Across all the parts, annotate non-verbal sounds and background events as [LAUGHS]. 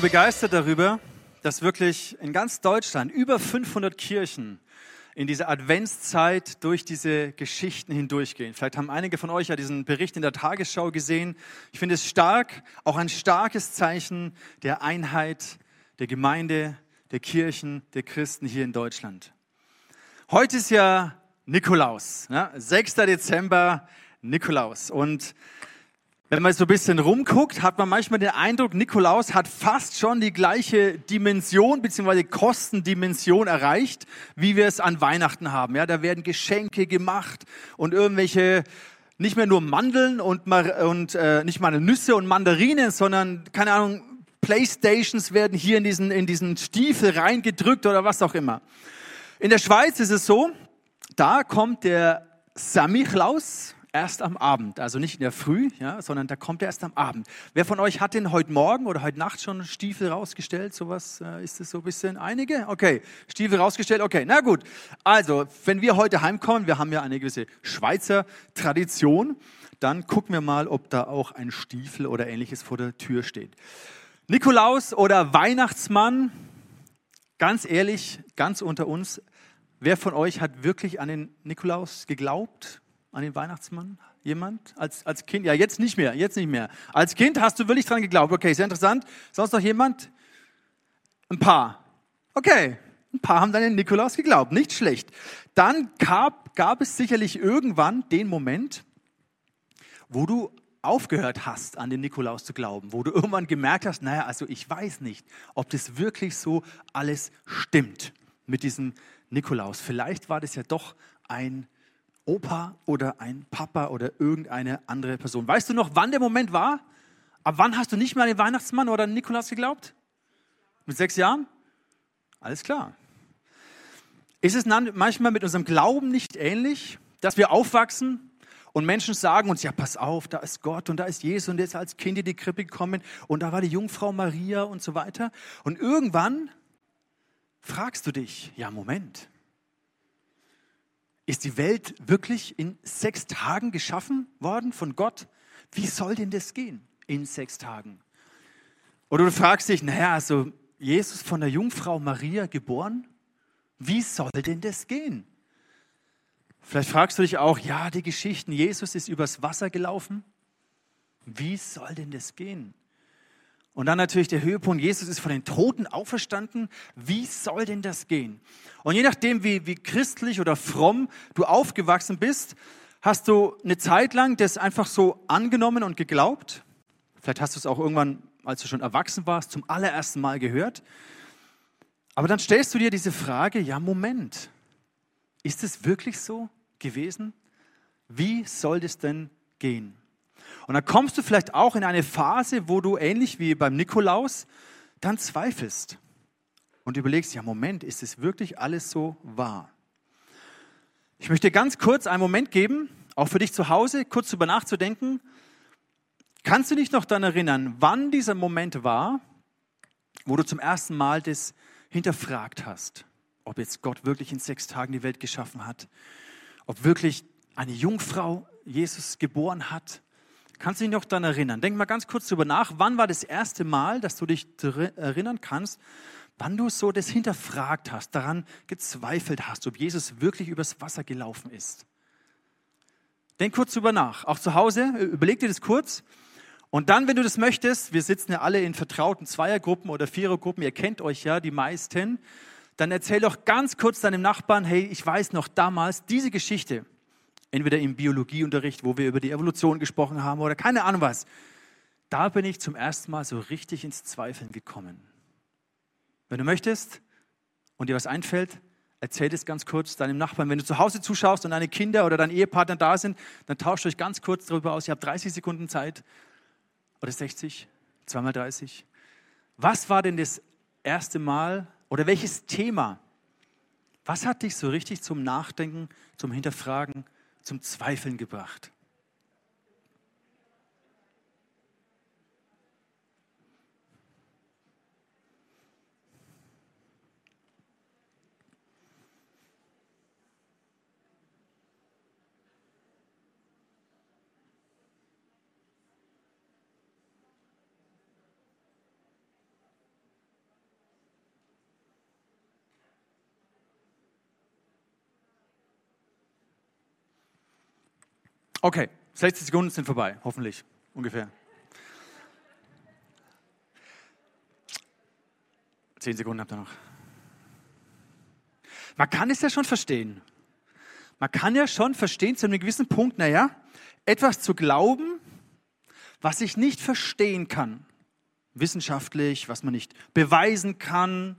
so begeistert darüber, dass wirklich in ganz Deutschland über 500 Kirchen in dieser Adventszeit durch diese Geschichten hindurchgehen. Vielleicht haben einige von euch ja diesen Bericht in der Tagesschau gesehen. Ich finde es stark, auch ein starkes Zeichen der Einheit der Gemeinde, der Kirchen, der Christen hier in Deutschland. Heute ist ja Nikolaus, ja, 6. Dezember, Nikolaus. Und wenn man so ein bisschen rumguckt, hat man manchmal den Eindruck, Nikolaus hat fast schon die gleiche Dimension bzw. Kostendimension erreicht, wie wir es an Weihnachten haben. Ja, da werden Geschenke gemacht und irgendwelche nicht mehr nur Mandeln und, und äh, nicht mal Nüsse und Mandarinen, sondern keine Ahnung, Playstations werden hier in diesen in diesen Stiefel reingedrückt oder was auch immer. In der Schweiz ist es so, da kommt der Samichlaus, erst am Abend, also nicht in der Früh, ja, sondern da kommt er erst am Abend. Wer von euch hat denn heute Morgen oder heute Nacht schon Stiefel rausgestellt? Sowas äh, ist es so ein bisschen einige? Okay, Stiefel rausgestellt. Okay, na gut. Also, wenn wir heute heimkommen, wir haben ja eine gewisse Schweizer Tradition, dann gucken wir mal, ob da auch ein Stiefel oder ähnliches vor der Tür steht. Nikolaus oder Weihnachtsmann, ganz ehrlich, ganz unter uns, wer von euch hat wirklich an den Nikolaus geglaubt? An den Weihnachtsmann? Jemand? Als, als Kind? Ja, jetzt nicht mehr, jetzt nicht mehr. Als Kind hast du wirklich dran geglaubt. Okay, sehr interessant. Sonst noch jemand? Ein paar. Okay, ein paar haben dann den Nikolaus geglaubt. Nicht schlecht. Dann gab, gab es sicherlich irgendwann den Moment, wo du aufgehört hast, an den Nikolaus zu glauben, wo du irgendwann gemerkt hast, naja, also ich weiß nicht, ob das wirklich so alles stimmt mit diesem Nikolaus. Vielleicht war das ja doch ein Opa oder ein Papa oder irgendeine andere Person. Weißt du noch, wann der Moment war? Ab wann hast du nicht mehr an den Weihnachtsmann oder an Nikolaus geglaubt? Mit sechs Jahren? Alles klar. Ist es manchmal mit unserem Glauben nicht ähnlich, dass wir aufwachsen und Menschen sagen uns, ja, pass auf, da ist Gott und da ist Jesus und jetzt als Kind in die Krippe gekommen und da war die Jungfrau Maria und so weiter. Und irgendwann fragst du dich, ja, Moment, ist die Welt wirklich in sechs Tagen geschaffen worden von Gott? Wie soll denn das gehen in sechs Tagen? Oder du fragst dich, naja, also Jesus von der Jungfrau Maria geboren? Wie soll denn das gehen? Vielleicht fragst du dich auch, ja, die Geschichten, Jesus ist übers Wasser gelaufen. Wie soll denn das gehen? Und dann natürlich der Höhepunkt, Jesus ist von den Toten auferstanden. Wie soll denn das gehen? Und je nachdem, wie, wie christlich oder fromm du aufgewachsen bist, hast du eine Zeit lang das einfach so angenommen und geglaubt. Vielleicht hast du es auch irgendwann, als du schon erwachsen warst, zum allerersten Mal gehört. Aber dann stellst du dir diese Frage, ja, Moment, ist es wirklich so gewesen? Wie soll das denn gehen? Und dann kommst du vielleicht auch in eine Phase, wo du ähnlich wie beim Nikolaus dann zweifelst und überlegst, ja Moment, ist es wirklich alles so wahr? Ich möchte ganz kurz einen Moment geben, auch für dich zu Hause, kurz darüber nachzudenken. Kannst du dich noch daran erinnern, wann dieser Moment war, wo du zum ersten Mal das hinterfragt hast, ob jetzt Gott wirklich in sechs Tagen die Welt geschaffen hat, ob wirklich eine Jungfrau Jesus geboren hat, Kannst du dich noch daran erinnern? Denk mal ganz kurz darüber nach. Wann war das erste Mal, dass du dich erinnern kannst, wann du so das hinterfragt hast, daran gezweifelt hast, ob Jesus wirklich übers Wasser gelaufen ist? Denk kurz darüber nach. Auch zu Hause, überleg dir das kurz. Und dann, wenn du das möchtest, wir sitzen ja alle in vertrauten Zweiergruppen oder Vierergruppen, ihr kennt euch ja, die meisten, dann erzähl doch ganz kurz deinem Nachbarn, hey, ich weiß noch damals diese Geschichte entweder im Biologieunterricht, wo wir über die Evolution gesprochen haben oder keine Ahnung was. Da bin ich zum ersten Mal so richtig ins Zweifeln gekommen. Wenn du möchtest und dir was einfällt, erzähl es ganz kurz deinem Nachbarn. Wenn du zu Hause zuschaust und deine Kinder oder dein Ehepartner da sind, dann tauscht euch ganz kurz darüber aus. Ihr habt 30 Sekunden Zeit oder 60, zweimal 30. Was war denn das erste Mal oder welches Thema? Was hat dich so richtig zum Nachdenken, zum Hinterfragen zum Zweifeln gebracht. Okay, 60 Sekunden sind vorbei, hoffentlich, ungefähr. 10 Sekunden habt ihr noch. Man kann es ja schon verstehen. Man kann ja schon verstehen zu einem gewissen Punkt, naja, etwas zu glauben, was ich nicht verstehen kann, wissenschaftlich, was man nicht beweisen kann,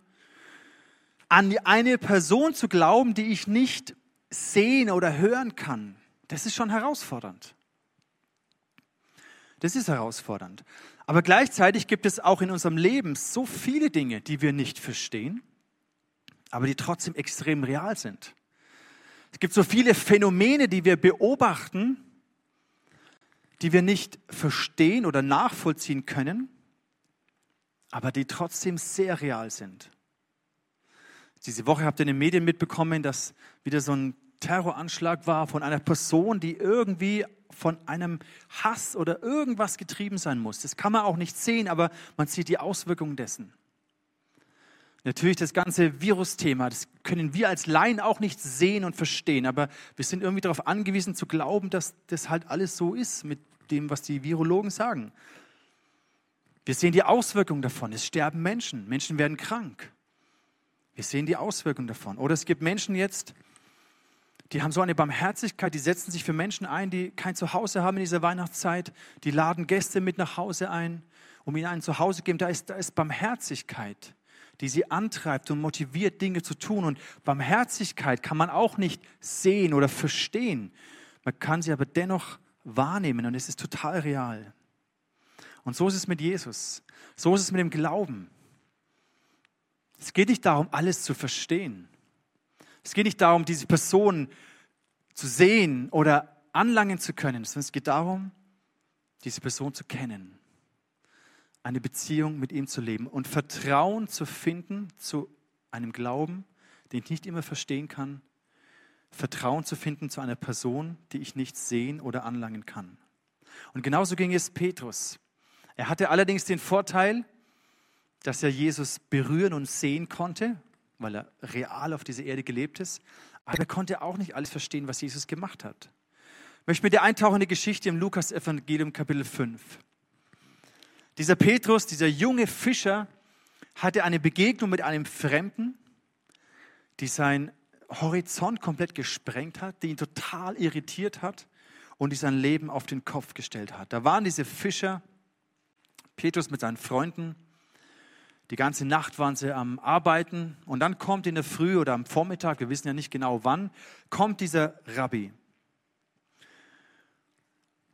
an eine Person zu glauben, die ich nicht sehen oder hören kann, das ist schon herausfordernd. Das ist herausfordernd. Aber gleichzeitig gibt es auch in unserem Leben so viele Dinge, die wir nicht verstehen, aber die trotzdem extrem real sind. Es gibt so viele Phänomene, die wir beobachten, die wir nicht verstehen oder nachvollziehen können, aber die trotzdem sehr real sind. Diese Woche habt ihr in den Medien mitbekommen, dass wieder so ein Terroranschlag war von einer Person, die irgendwie von einem Hass oder irgendwas getrieben sein muss. Das kann man auch nicht sehen, aber man sieht die Auswirkungen dessen. Natürlich das ganze Virusthema, das können wir als Laien auch nicht sehen und verstehen, aber wir sind irgendwie darauf angewiesen zu glauben, dass das halt alles so ist mit dem, was die Virologen sagen. Wir sehen die Auswirkungen davon. Es sterben Menschen, Menschen werden krank. Wir sehen die Auswirkungen davon. Oder es gibt Menschen jetzt, die haben so eine Barmherzigkeit, die setzen sich für Menschen ein, die kein Zuhause haben in dieser Weihnachtszeit. Die laden Gäste mit nach Hause ein, um ihnen ein Zuhause zu geben. Da ist, da ist Barmherzigkeit die sie antreibt und motiviert, Dinge zu tun. Und Barmherzigkeit kann man auch nicht sehen oder verstehen. Man kann sie aber dennoch wahrnehmen und es ist total real. Und so ist es mit Jesus. So ist es mit dem Glauben. Es geht nicht darum, alles zu verstehen. Es geht nicht darum, diese Person zu sehen oder anlangen zu können, sondern es geht darum, diese Person zu kennen eine Beziehung mit ihm zu leben und Vertrauen zu finden zu einem Glauben, den ich nicht immer verstehen kann. Vertrauen zu finden zu einer Person, die ich nicht sehen oder anlangen kann. Und genauso ging es Petrus. Er hatte allerdings den Vorteil, dass er Jesus berühren und sehen konnte, weil er real auf dieser Erde gelebt ist. Aber er konnte auch nicht alles verstehen, was Jesus gemacht hat. Ich möchte mit dir eintauchen in die Geschichte im Lukas-Evangelium, Kapitel 5. Dieser Petrus, dieser junge Fischer, hatte eine Begegnung mit einem Fremden, die sein Horizont komplett gesprengt hat, die ihn total irritiert hat und die sein Leben auf den Kopf gestellt hat. Da waren diese Fischer, Petrus mit seinen Freunden, die ganze Nacht waren sie am Arbeiten und dann kommt in der Früh oder am Vormittag, wir wissen ja nicht genau wann, kommt dieser Rabbi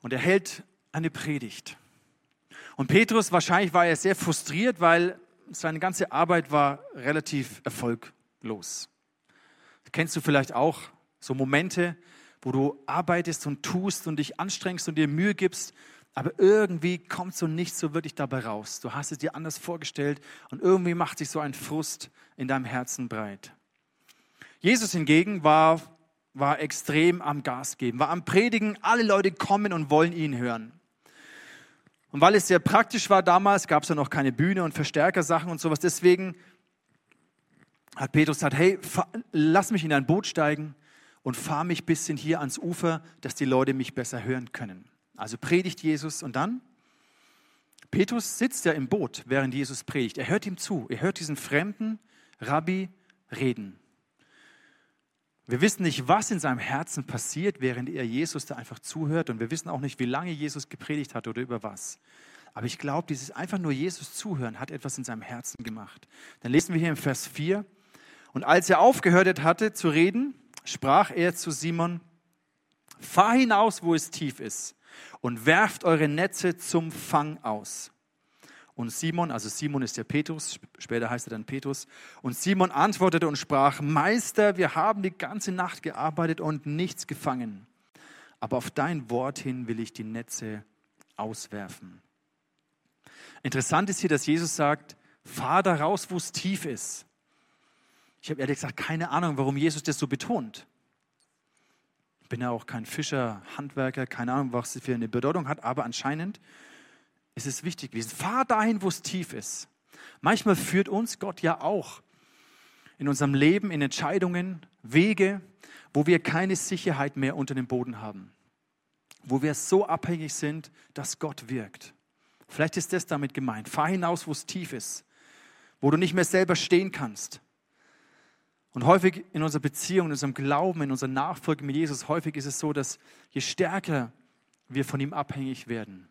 und er hält eine Predigt. Und Petrus, wahrscheinlich war er sehr frustriert, weil seine ganze Arbeit war relativ erfolglos. Kennst du vielleicht auch so Momente, wo du arbeitest und tust und dich anstrengst und dir Mühe gibst, aber irgendwie kommt so nichts so wirklich dabei raus. Du hast es dir anders vorgestellt und irgendwie macht sich so ein Frust in deinem Herzen breit. Jesus hingegen war, war extrem am Gas geben, war am Predigen. Alle Leute kommen und wollen ihn hören. Und weil es sehr praktisch war damals, gab es ja noch keine Bühne und Verstärkersachen und sowas. Deswegen hat Petrus gesagt, hey, fahr, lass mich in ein Boot steigen und fahr mich ein bisschen hier ans Ufer, dass die Leute mich besser hören können. Also predigt Jesus und dann? Petrus sitzt ja im Boot, während Jesus predigt. Er hört ihm zu. Er hört diesen fremden Rabbi reden. Wir wissen nicht, was in seinem Herzen passiert, während er Jesus da einfach zuhört. Und wir wissen auch nicht, wie lange Jesus gepredigt hat oder über was. Aber ich glaube, dieses einfach nur Jesus zuhören hat etwas in seinem Herzen gemacht. Dann lesen wir hier im Vers 4. Und als er aufgehört hatte zu reden, sprach er zu Simon, fahr hinaus, wo es tief ist, und werft eure Netze zum Fang aus. Und Simon, also Simon ist der Petrus, später heißt er dann Petrus, und Simon antwortete und sprach, Meister, wir haben die ganze Nacht gearbeitet und nichts gefangen. Aber auf dein Wort hin will ich die Netze auswerfen. Interessant ist hier, dass Jesus sagt, fahr da raus, wo es tief ist. Ich habe ehrlich gesagt keine Ahnung, warum Jesus das so betont. Ich bin ja auch kein Fischer, Handwerker, keine Ahnung, was es für eine Bedeutung hat, aber anscheinend es ist wichtig gewesen. Fahr dahin, wo es tief ist. Manchmal führt uns Gott ja auch in unserem Leben in Entscheidungen, Wege, wo wir keine Sicherheit mehr unter dem Boden haben. wo wir so abhängig sind, dass Gott wirkt. Vielleicht ist das damit gemeint. Fahr hinaus, wo es tief ist, wo du nicht mehr selber stehen kannst. Und häufig in unserer Beziehung, in unserem Glauben, in unserer Nachfolge mit Jesus, häufig ist es so, dass je stärker wir von ihm abhängig werden,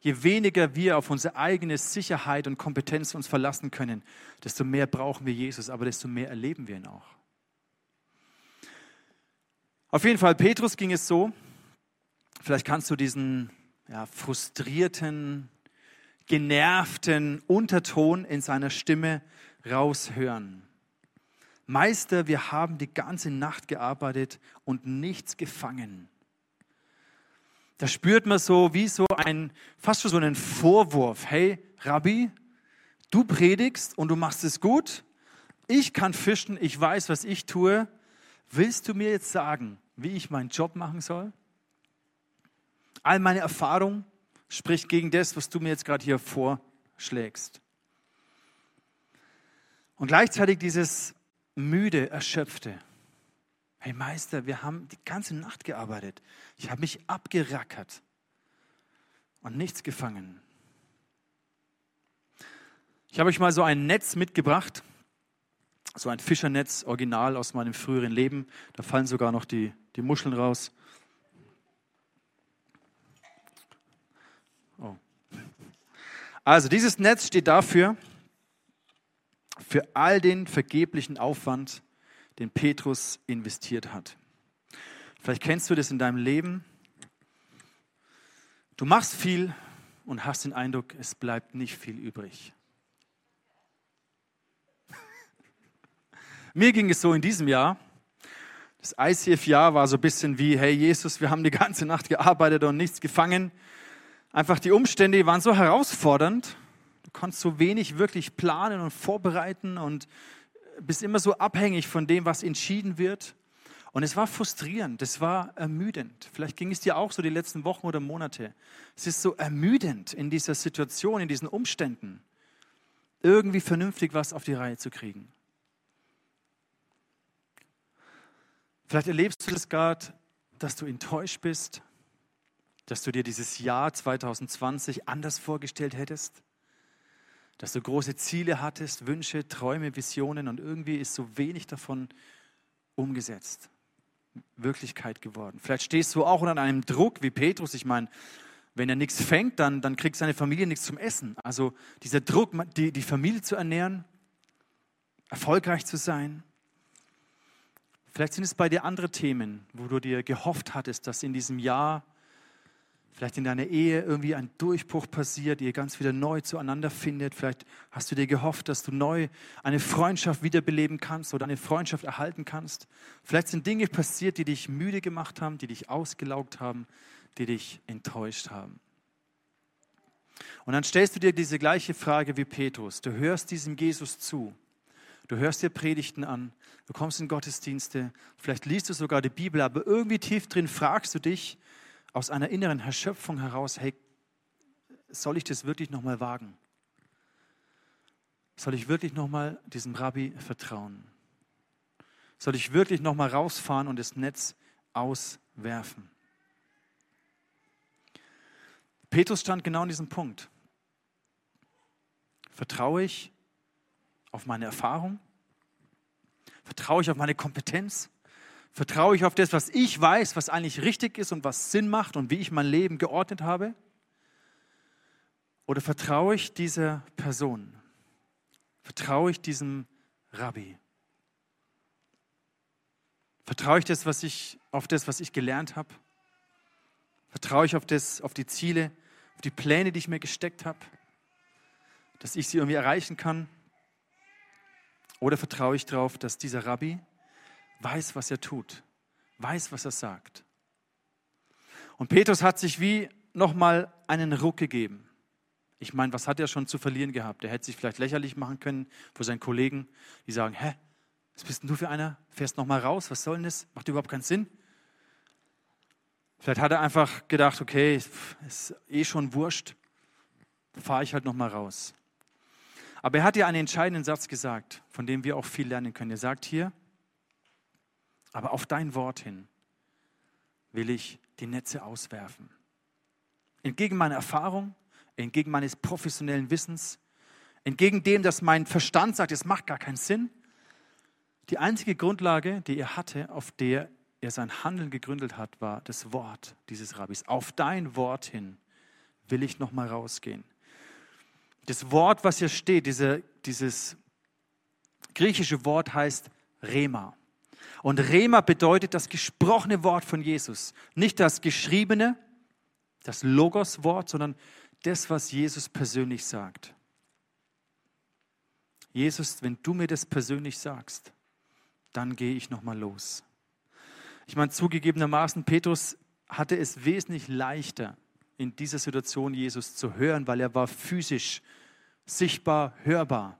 je weniger wir auf unsere eigene Sicherheit und Kompetenz uns verlassen können, desto mehr brauchen wir Jesus, aber desto mehr erleben wir ihn auch. Auf jeden Fall, Petrus ging es so, vielleicht kannst du diesen ja, frustrierten, genervten Unterton in seiner Stimme raushören. Meister, wir haben die ganze Nacht gearbeitet und nichts gefangen. Da spürt man so wie so ein, fast schon so einen Vorwurf. Hey, Rabbi, du predigst und du machst es gut. Ich kann fischen, ich weiß, was ich tue. Willst du mir jetzt sagen, wie ich meinen Job machen soll? All meine Erfahrung spricht gegen das, was du mir jetzt gerade hier vorschlägst. Und gleichzeitig dieses müde, erschöpfte. Hey Meister, wir haben die ganze Nacht gearbeitet. Ich habe mich abgerackert und nichts gefangen. Ich habe euch mal so ein Netz mitgebracht, so ein Fischernetz, original aus meinem früheren Leben. Da fallen sogar noch die, die Muscheln raus. Oh. Also dieses Netz steht dafür, für all den vergeblichen Aufwand, den Petrus investiert hat. Vielleicht kennst du das in deinem Leben. Du machst viel und hast den Eindruck, es bleibt nicht viel übrig. [LAUGHS] Mir ging es so in diesem Jahr. Das ICF-Jahr war so ein bisschen wie, hey Jesus, wir haben die ganze Nacht gearbeitet und nichts gefangen. Einfach die Umstände waren so herausfordernd. Du konntest so wenig wirklich planen und vorbereiten und bist immer so abhängig von dem, was entschieden wird. Und es war frustrierend, es war ermüdend. Vielleicht ging es dir auch so die letzten Wochen oder Monate. Es ist so ermüdend in dieser Situation, in diesen Umständen, irgendwie vernünftig was auf die Reihe zu kriegen. Vielleicht erlebst du das gerade, dass du enttäuscht bist, dass du dir dieses Jahr 2020 anders vorgestellt hättest dass du große Ziele hattest, Wünsche, Träume, Visionen und irgendwie ist so wenig davon umgesetzt, Wirklichkeit geworden. Vielleicht stehst du auch unter einem Druck wie Petrus. Ich meine, wenn er nichts fängt, dann, dann kriegt seine Familie nichts zum Essen. Also dieser Druck, die, die Familie zu ernähren, erfolgreich zu sein. Vielleicht sind es bei dir andere Themen, wo du dir gehofft hattest, dass in diesem Jahr vielleicht in deiner Ehe irgendwie ein Durchbruch passiert, ihr ganz wieder neu zueinander findet. Vielleicht hast du dir gehofft, dass du neu eine Freundschaft wiederbeleben kannst oder eine Freundschaft erhalten kannst. Vielleicht sind Dinge passiert, die dich müde gemacht haben, die dich ausgelaugt haben, die dich enttäuscht haben. Und dann stellst du dir diese gleiche Frage wie Petrus. Du hörst diesem Jesus zu. Du hörst dir Predigten an, du kommst in Gottesdienste, vielleicht liest du sogar die Bibel, aber irgendwie tief drin fragst du dich, aus einer inneren Erschöpfung heraus, hey, soll ich das wirklich nochmal wagen? Soll ich wirklich nochmal diesem Rabbi vertrauen? Soll ich wirklich nochmal rausfahren und das Netz auswerfen? Petrus stand genau an diesem Punkt. Vertraue ich auf meine Erfahrung? Vertraue ich auf meine Kompetenz? Vertraue ich auf das, was ich weiß, was eigentlich richtig ist und was Sinn macht und wie ich mein Leben geordnet habe? Oder vertraue ich dieser Person? Vertraue ich diesem Rabbi? Vertraue ich das, was ich, auf das, was ich gelernt habe? Vertraue ich auf, das, auf die Ziele, auf die Pläne, die ich mir gesteckt habe, dass ich sie irgendwie erreichen kann? Oder vertraue ich darauf, dass dieser Rabbi weiß, was er tut, weiß, was er sagt. Und Petrus hat sich wie nochmal einen Ruck gegeben. Ich meine, was hat er schon zu verlieren gehabt? Er hätte sich vielleicht lächerlich machen können vor seinen Kollegen, die sagen, hä, was bist denn du für einer? Fährst nochmal raus, was soll denn das? Macht überhaupt keinen Sinn. Vielleicht hat er einfach gedacht, okay, ist eh schon wurscht, fahre ich halt nochmal raus. Aber er hat ja einen entscheidenden Satz gesagt, von dem wir auch viel lernen können. Er sagt hier, aber auf dein Wort hin will ich die Netze auswerfen. Entgegen meiner Erfahrung, entgegen meines professionellen Wissens, entgegen dem, dass mein Verstand sagt, es macht gar keinen Sinn. Die einzige Grundlage, die er hatte, auf der er sein Handeln gegründet hat, war das Wort dieses Rabbis. Auf dein Wort hin will ich noch mal rausgehen. Das Wort, was hier steht, diese, dieses griechische Wort heißt Rema. Und Rema bedeutet das gesprochene Wort von Jesus. Nicht das geschriebene, das Logos-Wort, sondern das, was Jesus persönlich sagt. Jesus, wenn du mir das persönlich sagst, dann gehe ich nochmal los. Ich meine, zugegebenermaßen, Petrus hatte es wesentlich leichter, in dieser Situation Jesus zu hören, weil er war physisch sichtbar, hörbar.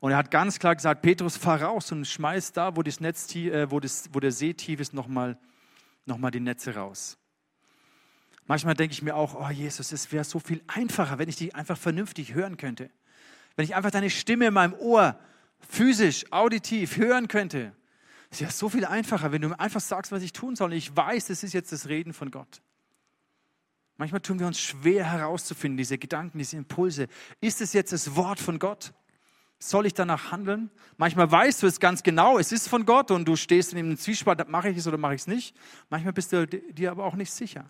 Und er hat ganz klar gesagt, Petrus, fahr raus und schmeiß da, wo, das Netz, äh, wo, das, wo der See tief ist, nochmal noch mal die Netze raus. Manchmal denke ich mir auch, oh Jesus, es wäre so viel einfacher, wenn ich dich einfach vernünftig hören könnte. Wenn ich einfach deine Stimme in meinem Ohr physisch, auditiv hören könnte. Es wäre so viel einfacher, wenn du mir einfach sagst, was ich tun soll. Und ich weiß, das ist jetzt das Reden von Gott. Manchmal tun wir uns schwer herauszufinden, diese Gedanken, diese Impulse. Ist es jetzt das Wort von Gott? Soll ich danach handeln? Manchmal weißt du es ganz genau, es ist von Gott und du stehst in dem Zwiespalt, mache ich es oder mache ich es nicht. Manchmal bist du dir aber auch nicht sicher.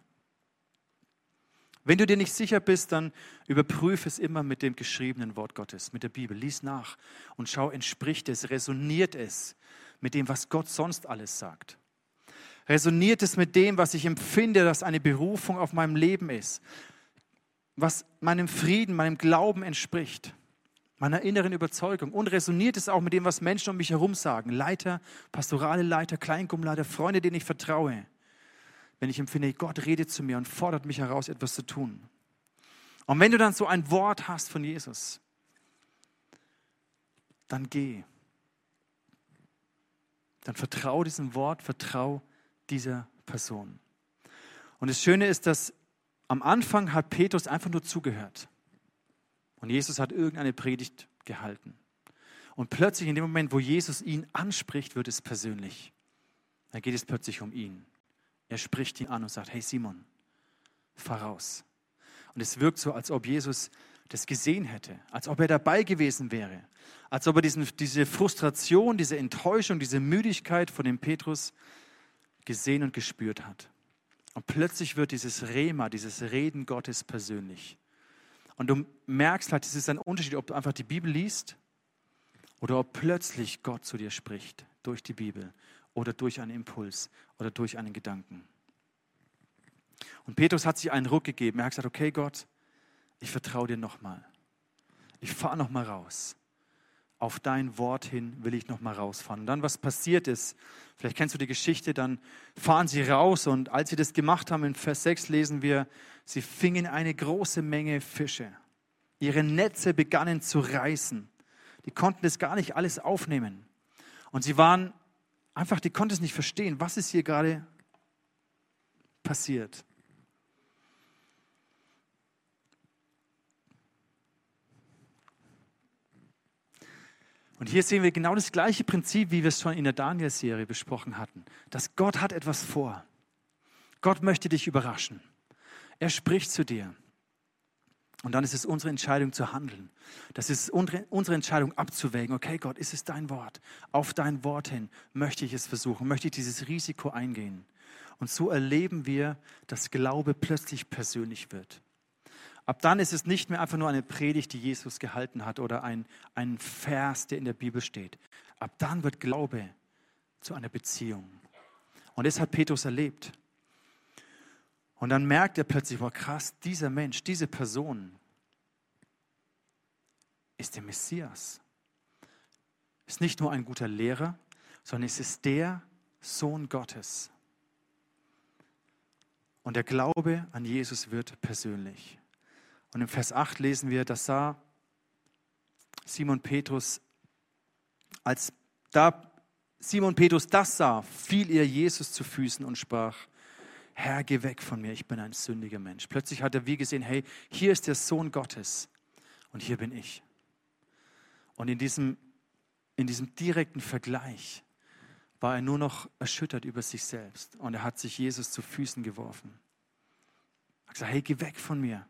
Wenn du dir nicht sicher bist, dann überprüfe es immer mit dem geschriebenen Wort Gottes, mit der Bibel. Lies nach und schau, entspricht es, resoniert es mit dem, was Gott sonst alles sagt. Resoniert es mit dem, was ich empfinde, dass eine Berufung auf meinem Leben ist, was meinem Frieden, meinem Glauben entspricht meiner inneren Überzeugung. Und resoniert es auch mit dem, was Menschen um mich herum sagen. Leiter, pastorale Leiter, Kleingruppenleiter, Freunde, denen ich vertraue. Wenn ich empfinde, Gott redet zu mir und fordert mich heraus, etwas zu tun. Und wenn du dann so ein Wort hast von Jesus, dann geh. Dann vertraue diesem Wort, vertraue dieser Person. Und das Schöne ist, dass am Anfang hat Petrus einfach nur zugehört. Und Jesus hat irgendeine Predigt gehalten. Und plötzlich in dem Moment, wo Jesus ihn anspricht, wird es persönlich. Da geht es plötzlich um ihn. Er spricht ihn an und sagt, hey Simon, fahr raus. Und es wirkt so, als ob Jesus das gesehen hätte, als ob er dabei gewesen wäre, als ob er diesen, diese Frustration, diese Enttäuschung, diese Müdigkeit von dem Petrus gesehen und gespürt hat. Und plötzlich wird dieses Rema, dieses Reden Gottes persönlich. Und du merkst halt, es ist ein Unterschied, ob du einfach die Bibel liest oder ob plötzlich Gott zu dir spricht durch die Bibel oder durch einen Impuls oder durch einen Gedanken. Und Petrus hat sich einen Ruck gegeben. Er hat gesagt, okay Gott, ich vertraue dir nochmal. Ich fahre nochmal raus. Auf dein Wort hin will ich nochmal rausfahren. Und dann, was passiert ist, vielleicht kennst du die Geschichte, dann fahren sie raus und als sie das gemacht haben, in Vers 6 lesen wir, Sie fingen eine große Menge Fische. Ihre Netze begannen zu reißen. Die konnten das gar nicht alles aufnehmen. Und sie waren einfach, die konnten es nicht verstehen, was ist hier gerade passiert. Und hier sehen wir genau das gleiche Prinzip, wie wir es schon in der Daniel-Serie besprochen hatten. Dass Gott hat etwas vor. Gott möchte dich überraschen. Er spricht zu dir. Und dann ist es unsere Entscheidung zu handeln. Das ist unsere Entscheidung abzuwägen. Okay, Gott, ist es dein Wort? Auf dein Wort hin möchte ich es versuchen, möchte ich dieses Risiko eingehen. Und so erleben wir, dass Glaube plötzlich persönlich wird. Ab dann ist es nicht mehr einfach nur eine Predigt, die Jesus gehalten hat oder ein, ein Vers, der in der Bibel steht. Ab dann wird Glaube zu einer Beziehung. Und das hat Petrus erlebt. Und dann merkt er plötzlich, wow, krass, dieser Mensch, diese Person ist der Messias. Ist nicht nur ein guter Lehrer, sondern es ist der Sohn Gottes. Und der Glaube an Jesus wird persönlich. Und im Vers 8 lesen wir, das sah Simon Petrus, als da Simon Petrus das sah, fiel ihr Jesus zu Füßen und sprach, Herr, geh weg von mir, ich bin ein sündiger Mensch. Plötzlich hat er wie gesehen, hey, hier ist der Sohn Gottes und hier bin ich. Und in diesem, in diesem direkten Vergleich war er nur noch erschüttert über sich selbst und er hat sich Jesus zu Füßen geworfen. Er hat gesagt, hey, geh weg von mir.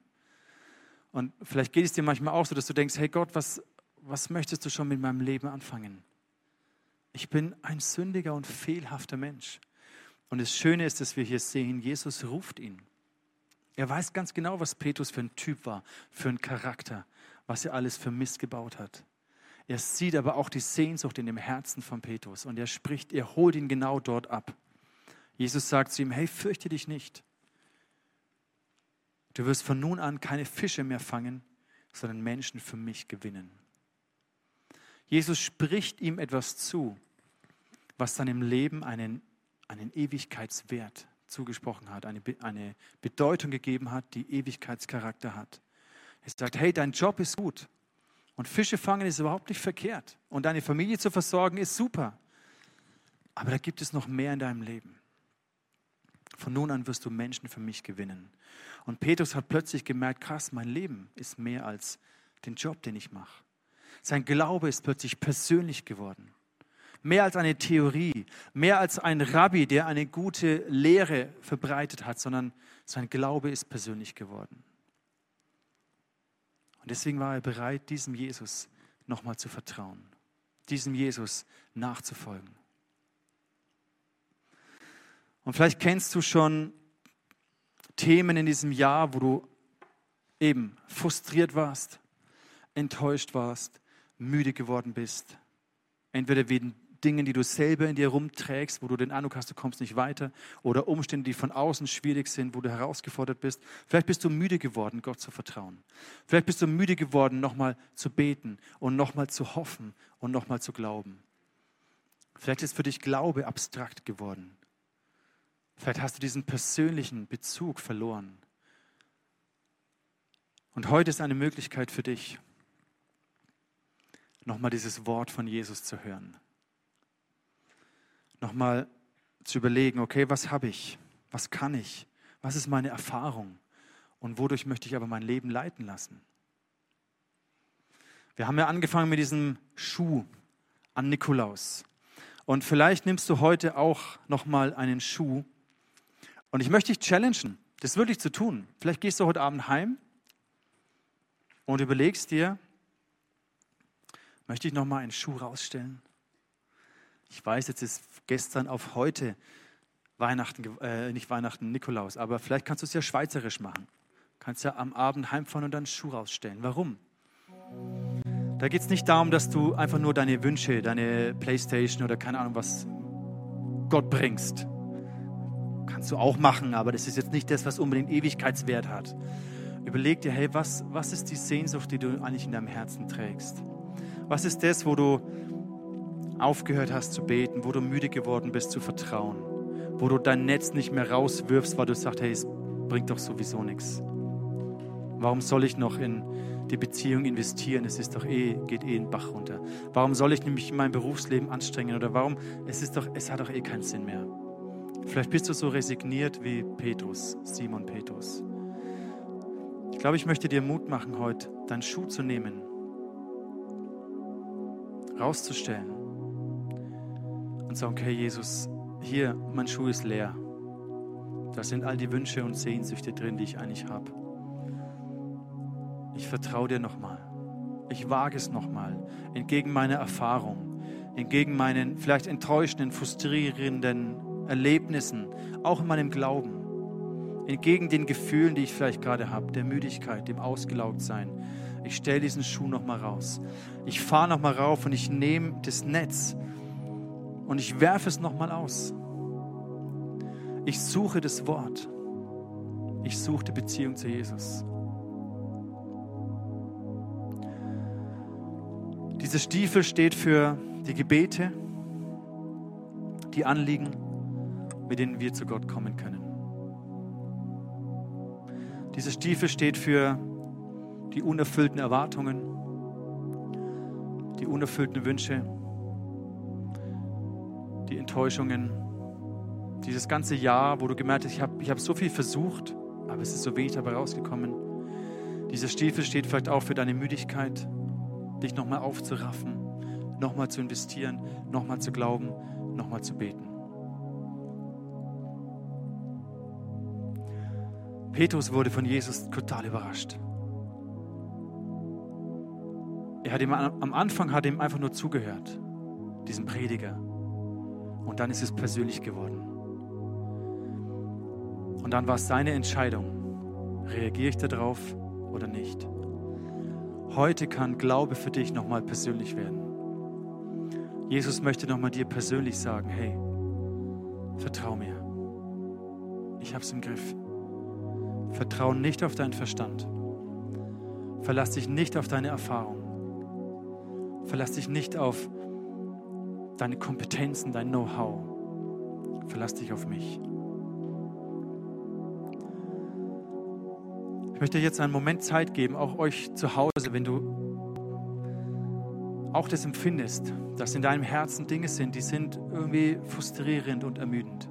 Und vielleicht geht es dir manchmal auch so, dass du denkst, hey Gott, was, was möchtest du schon mit meinem Leben anfangen? Ich bin ein sündiger und fehlhafter Mensch. Und das Schöne ist, dass wir hier sehen, Jesus ruft ihn. Er weiß ganz genau, was Petrus für ein Typ war, für ein Charakter, was er alles für Mist gebaut hat. Er sieht aber auch die Sehnsucht in dem Herzen von Petrus und er spricht, er holt ihn genau dort ab. Jesus sagt zu ihm, hey, fürchte dich nicht. Du wirst von nun an keine Fische mehr fangen, sondern Menschen für mich gewinnen. Jesus spricht ihm etwas zu, was seinem Leben einen, einen Ewigkeitswert zugesprochen hat, eine, eine Bedeutung gegeben hat, die Ewigkeitscharakter hat. Er sagt, hey, dein Job ist gut und Fische fangen ist überhaupt nicht verkehrt und deine Familie zu versorgen ist super. Aber da gibt es noch mehr in deinem Leben. Von nun an wirst du Menschen für mich gewinnen. Und Petrus hat plötzlich gemerkt, krass, mein Leben ist mehr als den Job, den ich mache. Sein Glaube ist plötzlich persönlich geworden. Mehr als eine Theorie, mehr als ein Rabbi, der eine gute Lehre verbreitet hat, sondern sein Glaube ist persönlich geworden. Und deswegen war er bereit, diesem Jesus nochmal zu vertrauen, diesem Jesus nachzufolgen. Und vielleicht kennst du schon Themen in diesem Jahr, wo du eben frustriert warst, enttäuscht warst, müde geworden bist. Entweder wegen Dingen, die du selber in dir rumträgst, wo du den Eindruck hast, du kommst nicht weiter, oder Umstände, die von außen schwierig sind, wo du herausgefordert bist. Vielleicht bist du müde geworden, Gott zu vertrauen. Vielleicht bist du müde geworden, nochmal zu beten und nochmal zu hoffen und nochmal zu glauben. Vielleicht ist für dich Glaube abstrakt geworden. Vielleicht hast du diesen persönlichen Bezug verloren. Und heute ist eine Möglichkeit für dich, nochmal dieses Wort von Jesus zu hören. Nochmal zu überlegen, okay, was habe ich? Was kann ich? Was ist meine Erfahrung? Und wodurch möchte ich aber mein Leben leiten lassen? Wir haben ja angefangen mit diesem Schuh an Nikolaus. Und vielleicht nimmst du heute auch nochmal einen Schuh. Und ich möchte dich challengen, das wirklich zu tun. Vielleicht gehst du heute Abend heim und überlegst dir, möchte ich noch mal einen Schuh rausstellen? Ich weiß, jetzt ist gestern auf heute Weihnachten, äh, nicht Weihnachten, Nikolaus, aber vielleicht kannst du es ja schweizerisch machen. Kannst ja am Abend heimfahren und dann einen Schuh rausstellen. Warum? Da geht es nicht darum, dass du einfach nur deine Wünsche, deine Playstation oder keine Ahnung was Gott bringst. Kannst du auch machen, aber das ist jetzt nicht das, was unbedingt Ewigkeitswert hat. Überleg dir, hey, was, was ist die Sehnsucht, die du eigentlich in deinem Herzen trägst? Was ist das, wo du aufgehört hast zu beten, wo du müde geworden bist zu vertrauen, wo du dein Netz nicht mehr rauswirfst, weil du sagst, hey, es bringt doch sowieso nichts. Warum soll ich noch in die Beziehung investieren? Es ist doch eh, geht eh in Bach runter. Warum soll ich mich in meinem Berufsleben anstrengen? Oder warum? Es ist doch, es hat doch eh keinen Sinn mehr. Vielleicht bist du so resigniert wie Petrus, Simon Petrus. Ich glaube, ich möchte dir Mut machen, heute deinen Schuh zu nehmen rauszustellen und sagen, okay Jesus, hier, mein Schuh ist leer. Da sind all die Wünsche und Sehnsüchte drin, die ich eigentlich habe. Ich vertraue dir nochmal. Ich wage es nochmal, entgegen meiner Erfahrung, entgegen meinen vielleicht enttäuschenden, frustrierenden Erlebnissen, auch in meinem Glauben, entgegen den Gefühlen, die ich vielleicht gerade habe, der Müdigkeit, dem Ausgelaugtsein, ich stelle diesen Schuh nochmal raus. Ich fahre nochmal rauf und ich nehme das Netz und ich werfe es nochmal aus. Ich suche das Wort. Ich suche die Beziehung zu Jesus. Dieser Stiefel steht für die Gebete, die Anliegen, mit denen wir zu Gott kommen können. Dieser Stiefel steht für die unerfüllten Erwartungen, die unerfüllten Wünsche, die Enttäuschungen. Dieses ganze Jahr, wo du gemerkt hast, ich habe ich hab so viel versucht, aber es ist so wenig dabei rausgekommen. Dieser Stiefel steht vielleicht auch für deine Müdigkeit, dich nochmal aufzuraffen, nochmal zu investieren, nochmal zu glauben, nochmal zu beten. Petrus wurde von Jesus total überrascht. Er hat ihm, am Anfang hat ihm einfach nur zugehört, diesem Prediger. Und dann ist es persönlich geworden. Und dann war es seine Entscheidung. Reagiere ich darauf oder nicht? Heute kann Glaube für dich nochmal persönlich werden. Jesus möchte nochmal dir persönlich sagen, hey, vertrau mir. Ich habe es im Griff. Vertrau nicht auf deinen Verstand. Verlass dich nicht auf deine Erfahrung. Verlass dich nicht auf deine Kompetenzen, dein Know-how. Verlass dich auf mich. Ich möchte jetzt einen Moment Zeit geben, auch euch zu Hause, wenn du auch das empfindest, dass in deinem Herzen Dinge sind, die sind irgendwie frustrierend und ermüdend.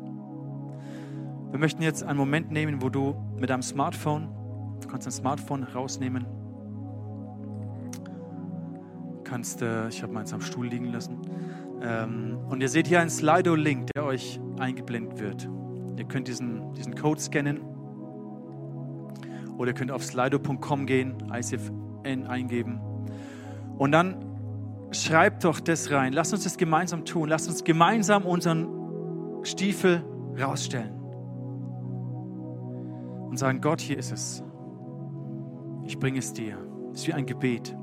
Wir möchten jetzt einen Moment nehmen, wo du mit deinem Smartphone, du kannst dein Smartphone rausnehmen, kannst, äh, ich habe meins am Stuhl liegen lassen, ähm, und ihr seht hier einen Slido-Link, der euch eingeblendet wird. Ihr könnt diesen, diesen Code scannen oder ihr könnt auf slido.com gehen, ICFN eingeben und dann schreibt doch das rein. Lasst uns das gemeinsam tun. Lasst uns gemeinsam unseren Stiefel rausstellen und sagen, Gott, hier ist es. Ich bringe es dir. Es ist wie ein Gebet.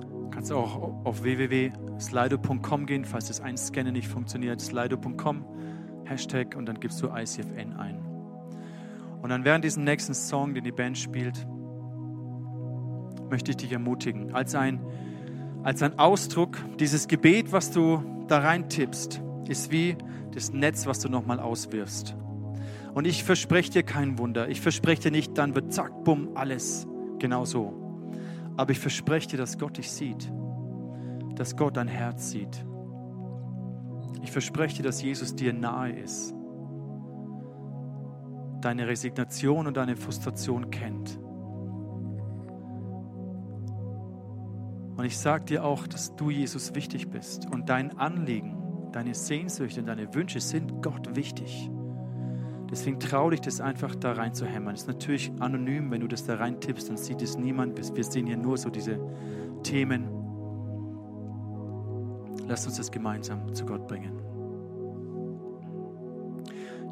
Du kannst auch auf www.slido.com gehen, falls das Einscannen nicht funktioniert. Slido.com, Hashtag und dann gibst du ICFN ein. Und dann während diesem nächsten Song, den die Band spielt, möchte ich dich ermutigen, als ein, als ein Ausdruck, dieses Gebet, was du da rein tippst, ist wie das Netz, was du nochmal auswirfst. Und ich verspreche dir kein Wunder. Ich verspreche dir nicht, dann wird zack, bumm, alles genau so. Aber ich verspreche dir, dass Gott dich sieht. Dass Gott dein Herz sieht. Ich verspreche dir, dass Jesus dir nahe ist. Deine Resignation und deine Frustration kennt. Und ich sage dir auch, dass du Jesus wichtig bist und dein Anliegen, deine Sehnsüchte und deine Wünsche sind Gott wichtig. Deswegen trau dich, das einfach da rein zu hämmern. Es ist natürlich anonym, wenn du das da rein tippst, dann sieht es niemand. Wir sehen hier nur so diese Themen. Lass uns das gemeinsam zu Gott bringen.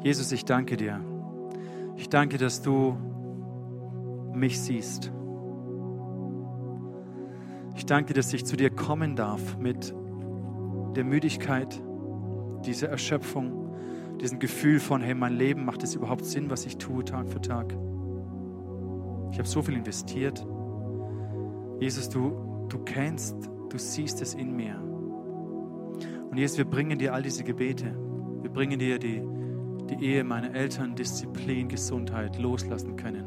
Jesus, ich danke dir. Ich danke, dass du mich siehst. Ich danke, dass ich zu dir kommen darf mit der Müdigkeit, dieser Erschöpfung diesem Gefühl von, hey, mein Leben macht es überhaupt Sinn, was ich tue Tag für Tag. Ich habe so viel investiert. Jesus, du, du kennst, du siehst es in mir. Und Jesus, wir bringen dir all diese Gebete. Wir bringen dir die, die Ehe meiner Eltern, Disziplin, Gesundheit loslassen können.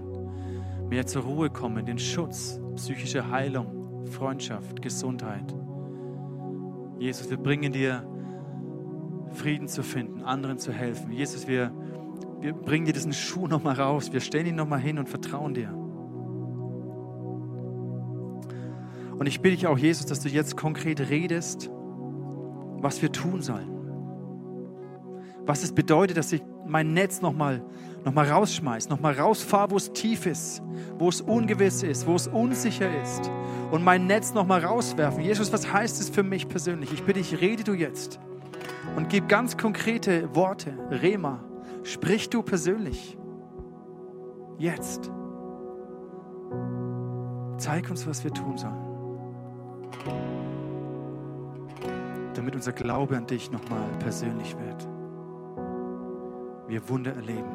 Mehr zur Ruhe kommen, den Schutz, psychische Heilung, Freundschaft, Gesundheit. Jesus, wir bringen dir Frieden zu finden, anderen zu helfen. Jesus, wir, wir bringen dir diesen Schuh nochmal raus. Wir stellen ihn nochmal hin und vertrauen dir. Und ich bitte dich auch, Jesus, dass du jetzt konkret redest, was wir tun sollen. Was es bedeutet, dass ich mein Netz nochmal noch mal rausschmeiße, nochmal rausfahre, wo es tief ist, wo es ungewiss ist, wo es unsicher ist. Und mein Netz nochmal rauswerfen. Jesus, was heißt es für mich persönlich? Ich bitte dich, rede du jetzt und gib ganz konkrete Worte. Rema, sprich du persönlich. Jetzt. Zeig uns, was wir tun sollen. Damit unser Glaube an dich nochmal persönlich wird. Wir Wunder erleben.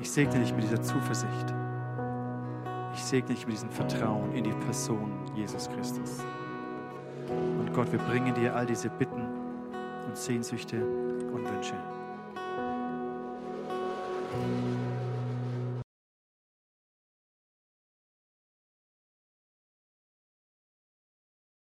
Ich segne dich mit dieser Zuversicht. Ich segne dich mit diesem Vertrauen in die Person Jesus Christus. Und Gott, wir bringen dir all diese Bitten und Sehnsüchte und Wünsche.